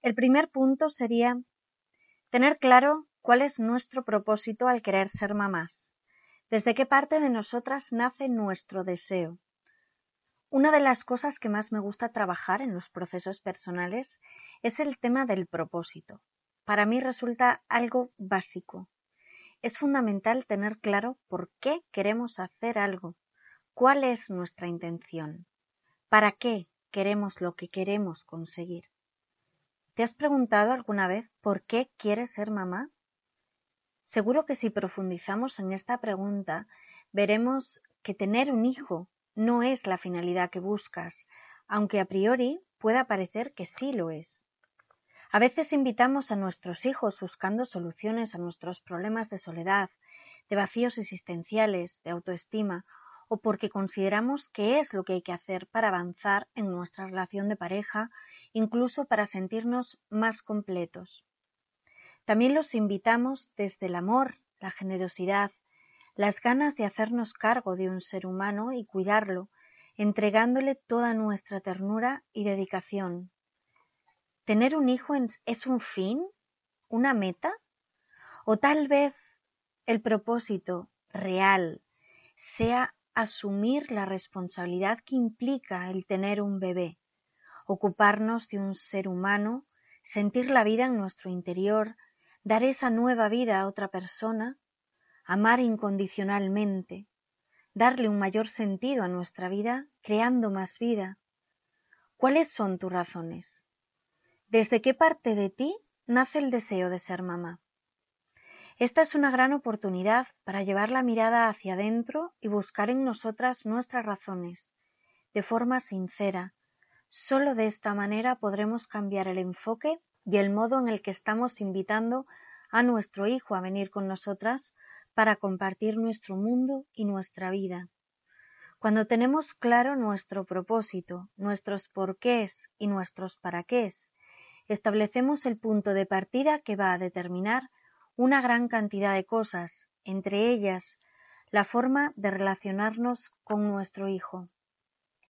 El primer punto sería tener claro cuál es nuestro propósito al querer ser mamás. ¿Desde qué parte de nosotras nace nuestro deseo? Una de las cosas que más me gusta trabajar en los procesos personales es el tema del propósito. Para mí resulta algo básico. Es fundamental tener claro por qué queremos hacer algo, cuál es nuestra intención, para qué queremos lo que queremos conseguir. ¿Te has preguntado alguna vez por qué quieres ser mamá? Seguro que si profundizamos en esta pregunta, veremos que tener un hijo no es la finalidad que buscas, aunque a priori pueda parecer que sí lo es. A veces invitamos a nuestros hijos buscando soluciones a nuestros problemas de soledad, de vacíos existenciales, de autoestima, o porque consideramos que es lo que hay que hacer para avanzar en nuestra relación de pareja, incluso para sentirnos más completos. También los invitamos desde el amor, la generosidad, las ganas de hacernos cargo de un ser humano y cuidarlo, entregándole toda nuestra ternura y dedicación. ¿Tener un hijo es un fin? ¿Una meta? ¿O tal vez el propósito real sea asumir la responsabilidad que implica el tener un bebé, ocuparnos de un ser humano, sentir la vida en nuestro interior, dar esa nueva vida a otra persona amar incondicionalmente, darle un mayor sentido a nuestra vida, creando más vida. ¿Cuáles son tus razones? ¿Desde qué parte de ti nace el deseo de ser mamá? Esta es una gran oportunidad para llevar la mirada hacia adentro y buscar en nosotras nuestras razones, de forma sincera. Solo de esta manera podremos cambiar el enfoque y el modo en el que estamos invitando a nuestro hijo a venir con nosotras para compartir nuestro mundo y nuestra vida. Cuando tenemos claro nuestro propósito, nuestros porqués y nuestros paraqués, establecemos el punto de partida que va a determinar una gran cantidad de cosas, entre ellas la forma de relacionarnos con nuestro hijo.